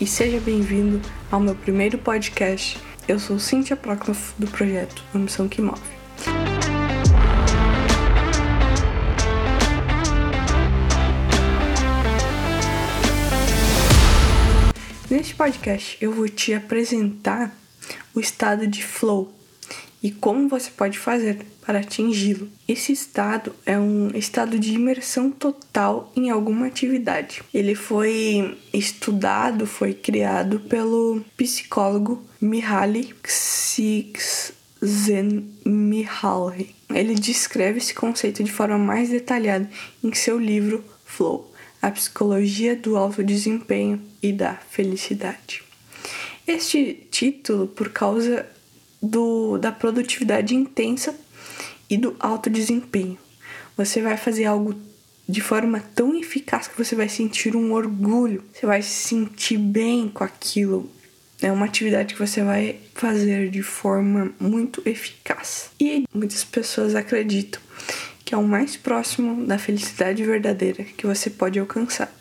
e seja bem-vindo ao meu primeiro podcast. Eu sou Cíntia Proclof do projeto A Missão que Move. Neste podcast eu vou te apresentar o estado de flow e como você pode fazer para atingi-lo. Esse estado é um estado de imersão total em alguma atividade. Ele foi estudado, foi criado pelo psicólogo Mihaly Csikszentmihalyi. Ele descreve esse conceito de forma mais detalhada em seu livro Flow, a psicologia do alto desempenho e da felicidade. Este título por causa do, da produtividade intensa e do alto desempenho. Você vai fazer algo de forma tão eficaz que você vai sentir um orgulho, você vai se sentir bem com aquilo. É uma atividade que você vai fazer de forma muito eficaz. E muitas pessoas acreditam que é o mais próximo da felicidade verdadeira que você pode alcançar.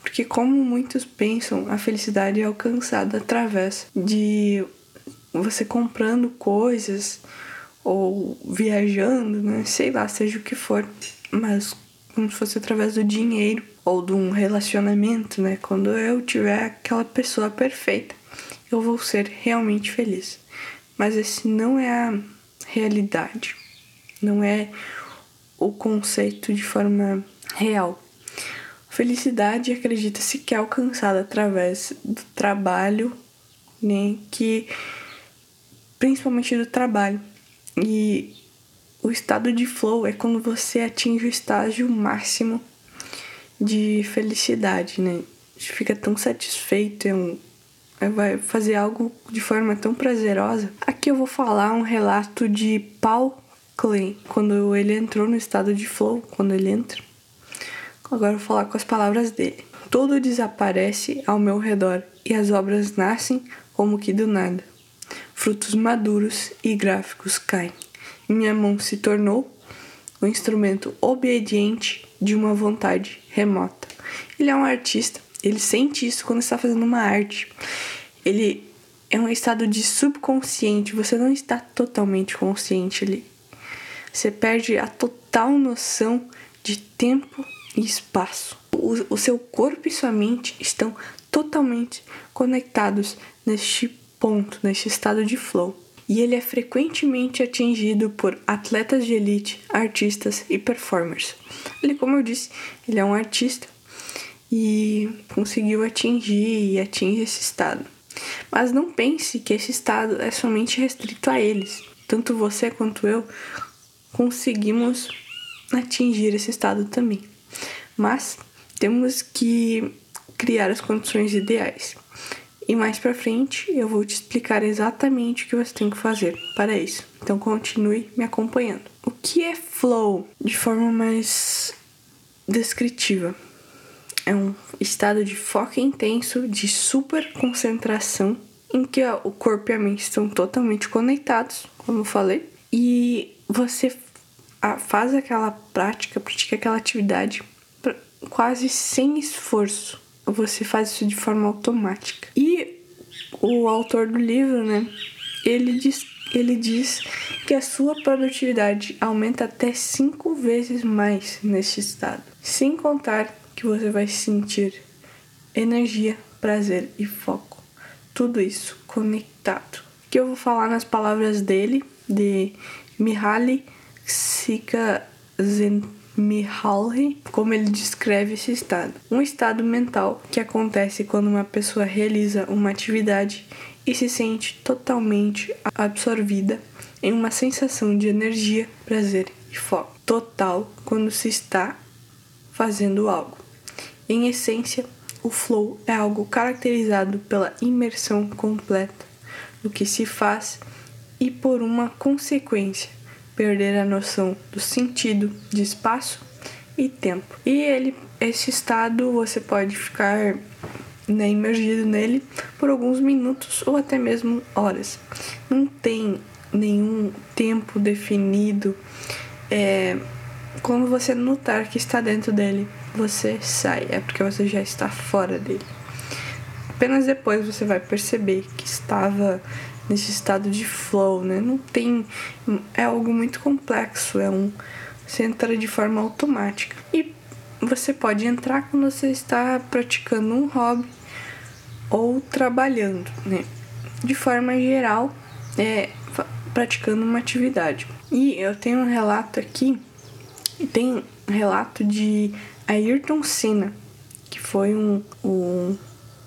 Porque, como muitos pensam, a felicidade é alcançada através de você comprando coisas ou viajando, né? Sei lá, seja o que for, mas como se fosse através do dinheiro ou de um relacionamento, né? Quando eu tiver aquela pessoa perfeita, eu vou ser realmente feliz. Mas esse não é a realidade, não é o conceito de forma real. Felicidade acredita-se que é alcançada através do trabalho, né? Que principalmente do trabalho. E o estado de flow é quando você atinge o estágio máximo de felicidade, né? Você fica tão satisfeito, é um, é, vai fazer algo de forma tão prazerosa. Aqui eu vou falar um relato de Paul Klein, quando ele entrou no estado de flow, quando ele entra. Agora eu vou falar com as palavras dele. Tudo desaparece ao meu redor e as obras nascem como que do nada frutos maduros e gráficos caem. Minha mão se tornou um instrumento obediente de uma vontade remota. Ele é um artista, ele sente isso quando está fazendo uma arte. Ele é um estado de subconsciente, você não está totalmente consciente ali. Você perde a total noção de tempo e espaço. O, o seu corpo e sua mente estão totalmente conectados neste ponto neste estado de flow, e ele é frequentemente atingido por atletas de elite, artistas e performers. Ele, como eu disse, ele é um artista e conseguiu atingir e atinge esse estado. Mas não pense que esse estado é somente restrito a eles. Tanto você quanto eu conseguimos atingir esse estado também. Mas temos que criar as condições ideais. E mais para frente eu vou te explicar exatamente o que você tem que fazer para isso. Então continue me acompanhando. O que é flow de forma mais descritiva? É um estado de foco intenso, de super concentração, em que o corpo e a mente estão totalmente conectados, como eu falei, e você faz aquela prática, pratica aquela atividade quase sem esforço você faz isso de forma automática. E o autor do livro, né, ele diz, ele diz que a sua produtividade aumenta até cinco vezes mais neste estado. Sem contar que você vai sentir energia, prazer e foco. Tudo isso conectado. Que eu vou falar nas palavras dele, de Mihaly Csikszentmihalyi Mihaly, como ele descreve esse estado. Um estado mental que acontece quando uma pessoa realiza uma atividade e se sente totalmente absorvida em uma sensação de energia, prazer e foco total quando se está fazendo algo. Em essência, o flow é algo caracterizado pela imersão completa no que se faz e por uma consequência perder a noção do sentido de espaço e tempo. E ele, esse estado você pode ficar né, imergido nele por alguns minutos ou até mesmo horas. Não tem nenhum tempo definido. É, quando você notar que está dentro dele, você sai. É porque você já está fora dele. apenas depois você vai perceber que estava nesse estado de flow, né? Não tem é algo muito complexo, é um você entra de forma automática. E você pode entrar quando você está praticando um hobby ou trabalhando, né? De forma geral, é praticando uma atividade. E eu tenho um relato aqui, tem um relato de Ayrton Senna, que foi um, um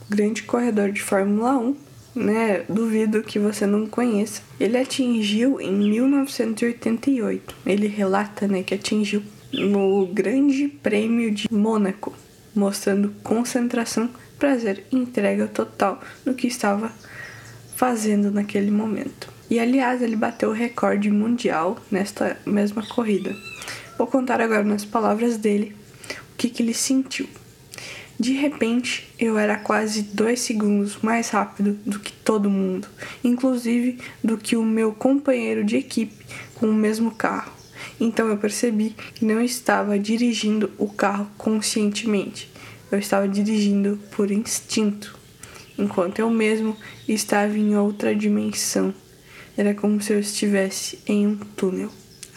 grande corredor de Fórmula 1, né? Duvido que você não conheça. Ele atingiu em 1988. Ele relata, né, que atingiu no Grande Prêmio de Mônaco, mostrando concentração, prazer e entrega total no que estava fazendo naquele momento. E aliás, ele bateu o recorde mundial nesta mesma corrida. Vou contar agora nas palavras dele o que, que ele sentiu. De repente, eu era quase dois segundos mais rápido do que todo mundo, inclusive do que o meu companheiro de equipe com o mesmo carro. Então eu percebi que não estava dirigindo o carro conscientemente, eu estava dirigindo por instinto, enquanto eu mesmo estava em outra dimensão. Era como se eu estivesse em um túnel.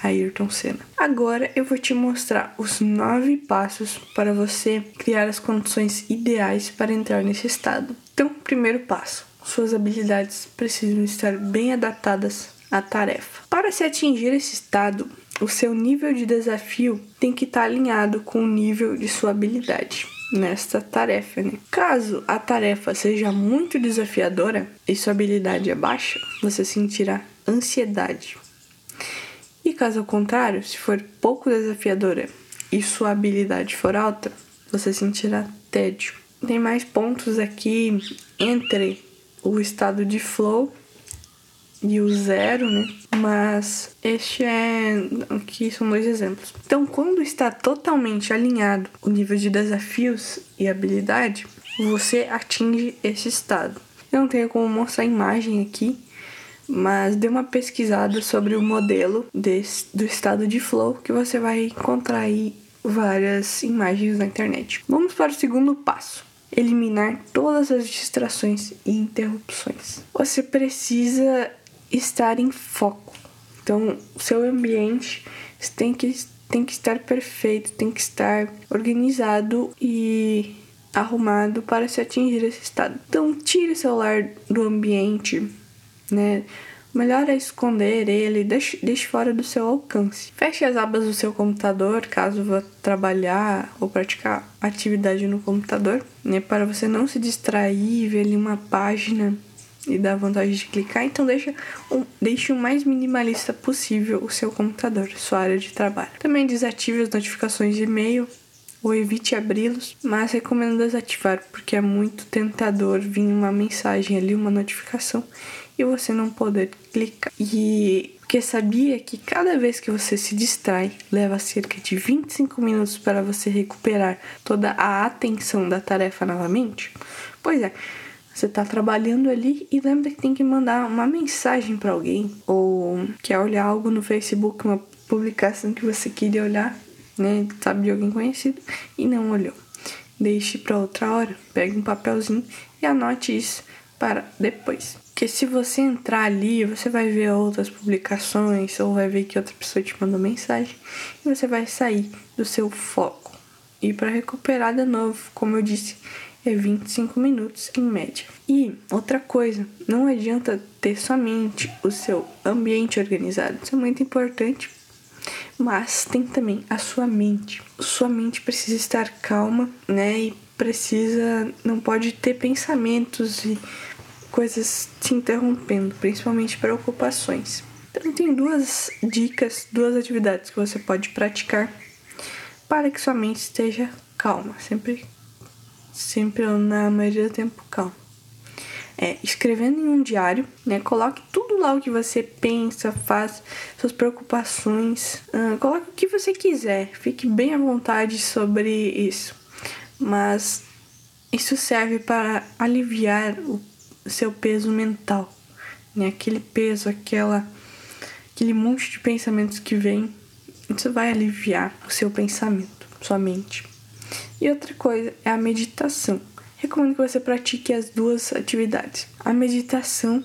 Ayrton Senna. Agora eu vou te mostrar os nove passos para você criar as condições ideais para entrar nesse estado. Então, primeiro passo: suas habilidades precisam estar bem adaptadas à tarefa. Para se atingir esse estado, o seu nível de desafio tem que estar alinhado com o nível de sua habilidade nesta tarefa. Né? Caso a tarefa seja muito desafiadora e sua habilidade é baixa, você sentirá ansiedade. E caso contrário, se for pouco desafiadora e sua habilidade for alta, você sentirá tédio. Tem mais pontos aqui entre o estado de flow e o zero, né? Mas este é. Aqui são dois exemplos. Então, quando está totalmente alinhado o nível de desafios e habilidade, você atinge esse estado. Eu não tenho como mostrar a imagem aqui, mas dê uma pesquisada sobre o modelo desse, do estado de flow que você vai encontrar aí várias imagens na internet. Vamos para o segundo passo eliminar todas as distrações e interrupções. Você precisa estar em foco. Então, seu ambiente tem que, tem que estar perfeito, tem que estar organizado e arrumado para se atingir esse estado. Então, tire o celular do ambiente, né? O melhor é esconder ele, deixe, deixe fora do seu alcance. Feche as abas do seu computador, caso vá trabalhar ou praticar atividade no computador, né? Para você não se distrair, ver ali uma página e dar vontade de clicar, então deixa, um, deixe o mais minimalista possível o seu computador, sua área de trabalho. Também desative as notificações de e-mail ou evite abri-los, mas recomendo desativar porque é muito tentador vir uma mensagem ali, uma notificação e você não poder clicar. E porque sabia que cada vez que você se distrai, leva cerca de 25 minutos para você recuperar toda a atenção da tarefa novamente? Pois é, você está trabalhando ali e lembra que tem que mandar uma mensagem para alguém ou quer olhar algo no Facebook, uma publicação que você queria olhar, né? Sabe de alguém conhecido e não olhou. Deixe para outra hora, pegue um papelzinho e anote isso para depois. Porque se você entrar ali, você vai ver outras publicações ou vai ver que outra pessoa te mandou mensagem e você vai sair do seu foco. E para recuperar de novo, como eu disse, é 25 minutos em média. E outra coisa, não adianta ter somente o seu ambiente organizado, isso é muito importante, mas tem também a sua mente. Sua mente precisa estar calma, né? E precisa, não pode ter pensamentos e coisas te interrompendo, principalmente preocupações. Então, tem duas dicas, duas atividades que você pode praticar para que sua mente esteja calma, sempre sempre na maioria do tempo calmo. É, escrevendo em um diário, né? Coloque tudo lá o que você pensa, faz, suas preocupações, uh, coloque o que você quiser, fique bem à vontade sobre isso. Mas isso serve para aliviar o seu peso mental, né? Aquele peso, aquela, aquele monte de pensamentos que vem, isso vai aliviar o seu pensamento, sua mente. E outra coisa é a meditação. recomendo que você pratique as duas atividades. A meditação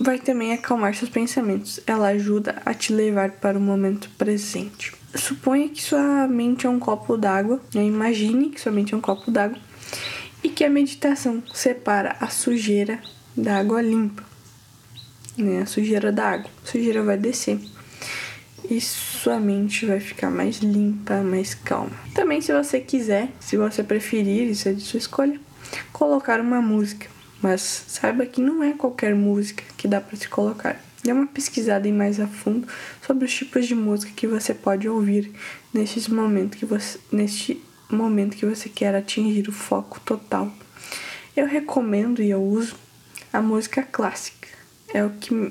vai também acalmar seus pensamentos. Ela ajuda a te levar para o momento presente. Suponha que sua mente é um copo d'água, né? imagine que sua mente é um copo d'água e que a meditação separa a sujeira da água limpa, né? a sujeira da água. A sujeira vai descer e sua mente vai ficar mais limpa, mais calma. Também, se você quiser, se você preferir, isso é de sua escolha, colocar uma música. Mas saiba que não é qualquer música que dá para se colocar. Dê uma pesquisada em mais a fundo sobre os tipos de música que você pode ouvir neste momento que você, neste momento que você quer atingir o foco total. Eu recomendo e eu uso a música clássica. É o que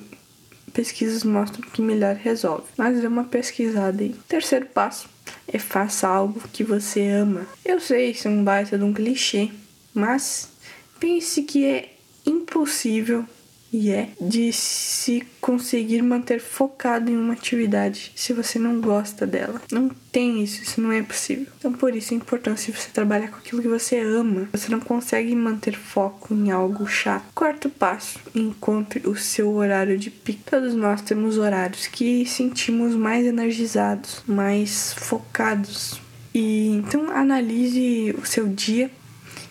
pesquisas mostram que melhor resolve. Mas dê uma pesquisada aí. Terceiro passo é faça algo que você ama. Eu sei, isso é um baita de um clichê, mas pense que é impossível e é de se conseguir manter focado em uma atividade se você não gosta dela. Não tem isso, isso não é possível. Então, por isso a importância de você trabalhar com aquilo que você ama. Você não consegue manter foco em algo chato. Quarto passo: encontre o seu horário de pico. Todos nós temos horários que sentimos mais energizados, mais focados. E então analise o seu dia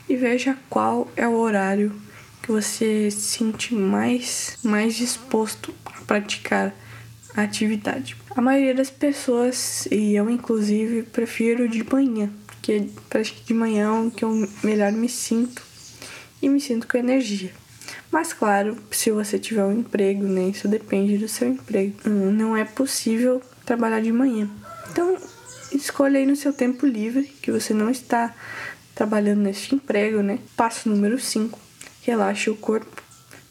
e veja qual é o horário que você se sente mais, mais disposto a praticar a atividade. A maioria das pessoas, e eu inclusive, prefiro de manhã, porque parece que de manhã é o que eu melhor me sinto e me sinto com energia. Mas claro, se você tiver um emprego, né, isso depende do seu emprego. Hum, não é possível trabalhar de manhã. Então, escolha aí no seu tempo livre, que você não está trabalhando neste emprego, né? Passo número 5 relaxe o corpo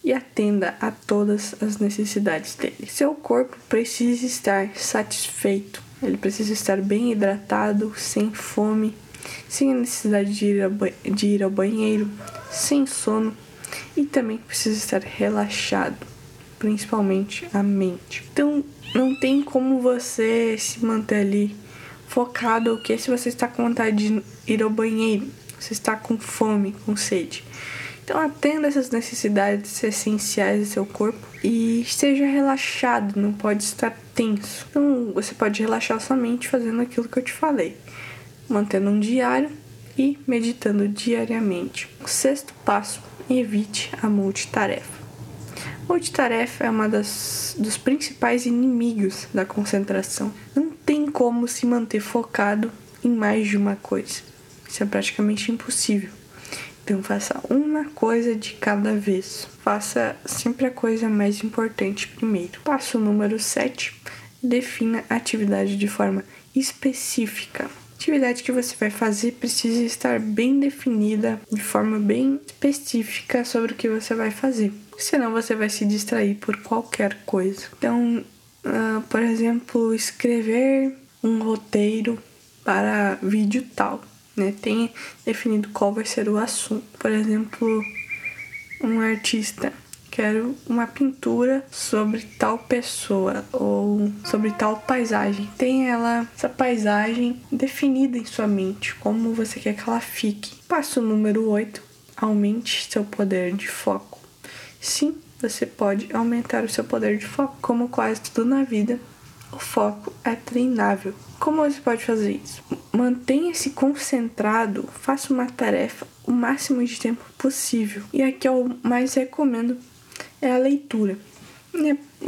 e atenda a todas as necessidades dele. Seu corpo precisa estar satisfeito, ele precisa estar bem hidratado, sem fome, sem necessidade de ir, de ir ao banheiro, sem sono e também precisa estar relaxado, principalmente a mente. Então, não tem como você se manter ali focado o que se você está com vontade de ir ao banheiro, você está com fome, com sede. Então atenda essas necessidades essenciais do seu corpo e esteja relaxado, não pode estar tenso. Então você pode relaxar sua mente fazendo aquilo que eu te falei, mantendo um diário e meditando diariamente. O sexto passo: evite a multitarefa. Multitarefa é uma das dos principais inimigos da concentração. Não tem como se manter focado em mais de uma coisa. Isso é praticamente impossível. Então faça uma coisa de cada vez. Faça sempre a coisa mais importante primeiro. Passo número 7. Defina a atividade de forma específica. A atividade que você vai fazer precisa estar bem definida, de forma bem específica sobre o que você vai fazer. Senão você vai se distrair por qualquer coisa. Então, uh, por exemplo, escrever um roteiro para vídeo tal né? Tenha definido qual vai ser o assunto. Por exemplo, um artista quero uma pintura sobre tal pessoa ou sobre tal paisagem. Tenha ela essa paisagem definida em sua mente, como você quer que ela fique. Passo número 8. Aumente seu poder de foco. Sim, você pode aumentar o seu poder de foco, como quase tudo na vida. O foco é treinável. Como você pode fazer isso? Mantenha-se concentrado, faça uma tarefa o máximo de tempo possível. E aqui eu mais recomendo é a leitura.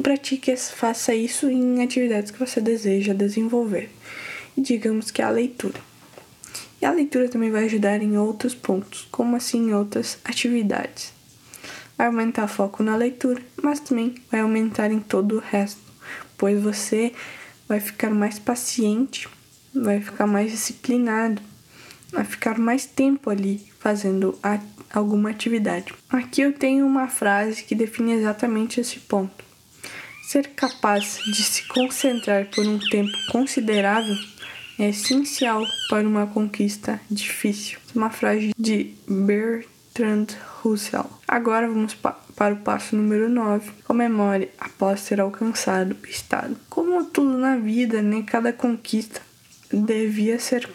Pratique, faça isso em atividades que você deseja desenvolver. E digamos que é a leitura. E a leitura também vai ajudar em outros pontos, como assim em outras atividades. Vai aumentar foco na leitura, mas também vai aumentar em todo o resto, pois você vai ficar mais paciente, vai ficar mais disciplinado, vai ficar mais tempo ali fazendo a, alguma atividade. Aqui eu tenho uma frase que define exatamente esse ponto. Ser capaz de se concentrar por um tempo considerável é essencial para uma conquista difícil. Uma frase de Bertrand Russell. Agora vamos pa para o passo número 9. Comemore após ter alcançado o estado. Como tudo na vida, né, cada conquista devia ser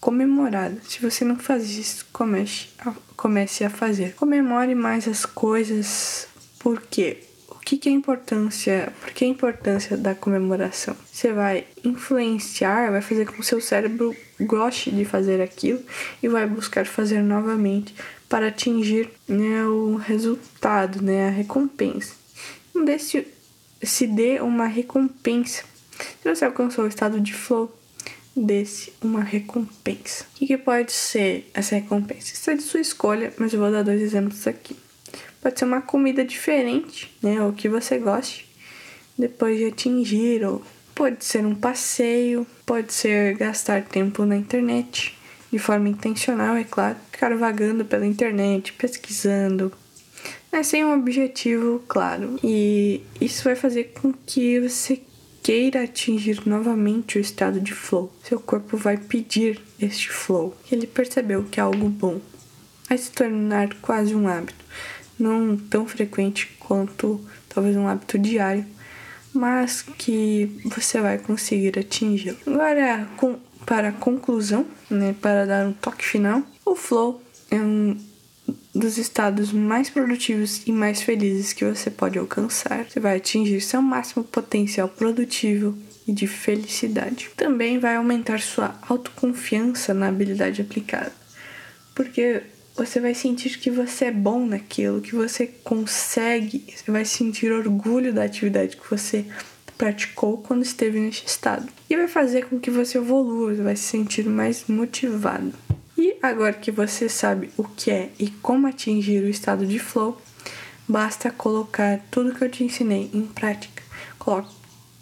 comemorada. Se você não faz isso, comece a, comece a fazer. Comemore mais as coisas, porque o que, que é importância? Por que a importância da comemoração? Você vai influenciar, vai fazer com que o seu cérebro goste de fazer aquilo e vai buscar fazer novamente para atingir né, o resultado, né, a recompensa. Não deixe, se dê uma recompensa. Se você alcançou o estado de flow, desse uma recompensa. O que, pode ser essa recompensa? Isso é de sua escolha, mas eu vou dar dois exemplos aqui. Pode ser uma comida diferente, né? Ou que você goste, depois de atingir, ou pode ser um passeio, pode ser gastar tempo na internet, de forma intencional, é claro, ficar vagando pela internet, pesquisando, né? sem um objetivo claro. E isso vai fazer com que você queira atingir novamente o estado de flow. Seu corpo vai pedir este flow. Ele percebeu que é algo bom. Vai se tornar quase um hábito. Não tão frequente quanto talvez um hábito diário, mas que você vai conseguir atingir. Agora, com, para a conclusão, né, para dar um toque final, o flow é um dos estados mais produtivos e mais felizes que você pode alcançar. Você vai atingir seu máximo potencial produtivo e de felicidade. Também vai aumentar sua autoconfiança na habilidade aplicada, porque você vai sentir que você é bom naquilo, que você consegue, você vai sentir orgulho da atividade que você praticou quando esteve neste estado. E vai fazer com que você evolua, você vai se sentir mais motivado. E agora que você sabe o que é e como atingir o estado de flow, basta colocar tudo que eu te ensinei em prática. Coloque,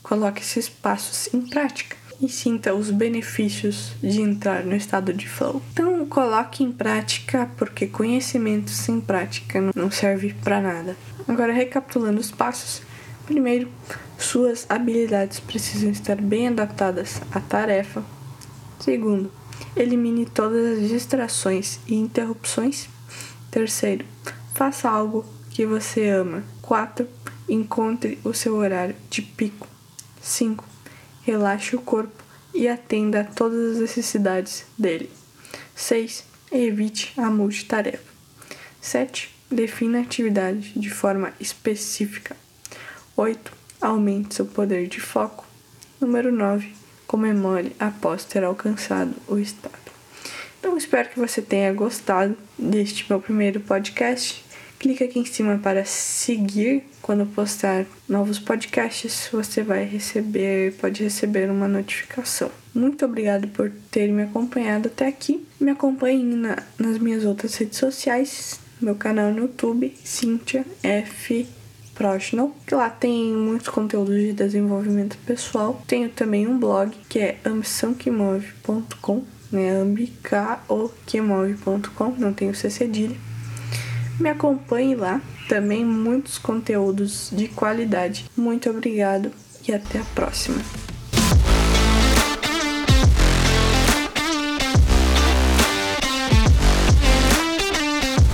coloque esses passos em prática e sinta os benefícios de entrar no estado de flow. Então, coloque em prática, porque conhecimento sem prática não serve para nada. Agora, recapitulando os passos: primeiro, suas habilidades precisam estar bem adaptadas à tarefa. Segundo, Elimine todas as distrações e interrupções. Terceiro, faça algo que você ama. 4. Encontre o seu horário de pico. 5. Relaxe o corpo e atenda a todas as necessidades dele. 6. Evite a multitarefa. 7. Defina a atividade de forma específica. 8. Aumente seu poder de foco. Número 9 comemore após ter alcançado o estado. Então, espero que você tenha gostado deste meu primeiro podcast. Clique aqui em cima para seguir. Quando postar novos podcasts, você vai receber, pode receber uma notificação. Muito obrigado por ter me acompanhado até aqui. Me acompanhe na, nas minhas outras redes sociais, meu canal no YouTube, Cynthia F. Professional, que lá tem muitos conteúdos de desenvolvimento pessoal. Tenho também um blog que é ambiçãoquemove.com, né? não tenho C cedilha. Me acompanhe lá, também muitos conteúdos de qualidade. Muito obrigado e até a próxima.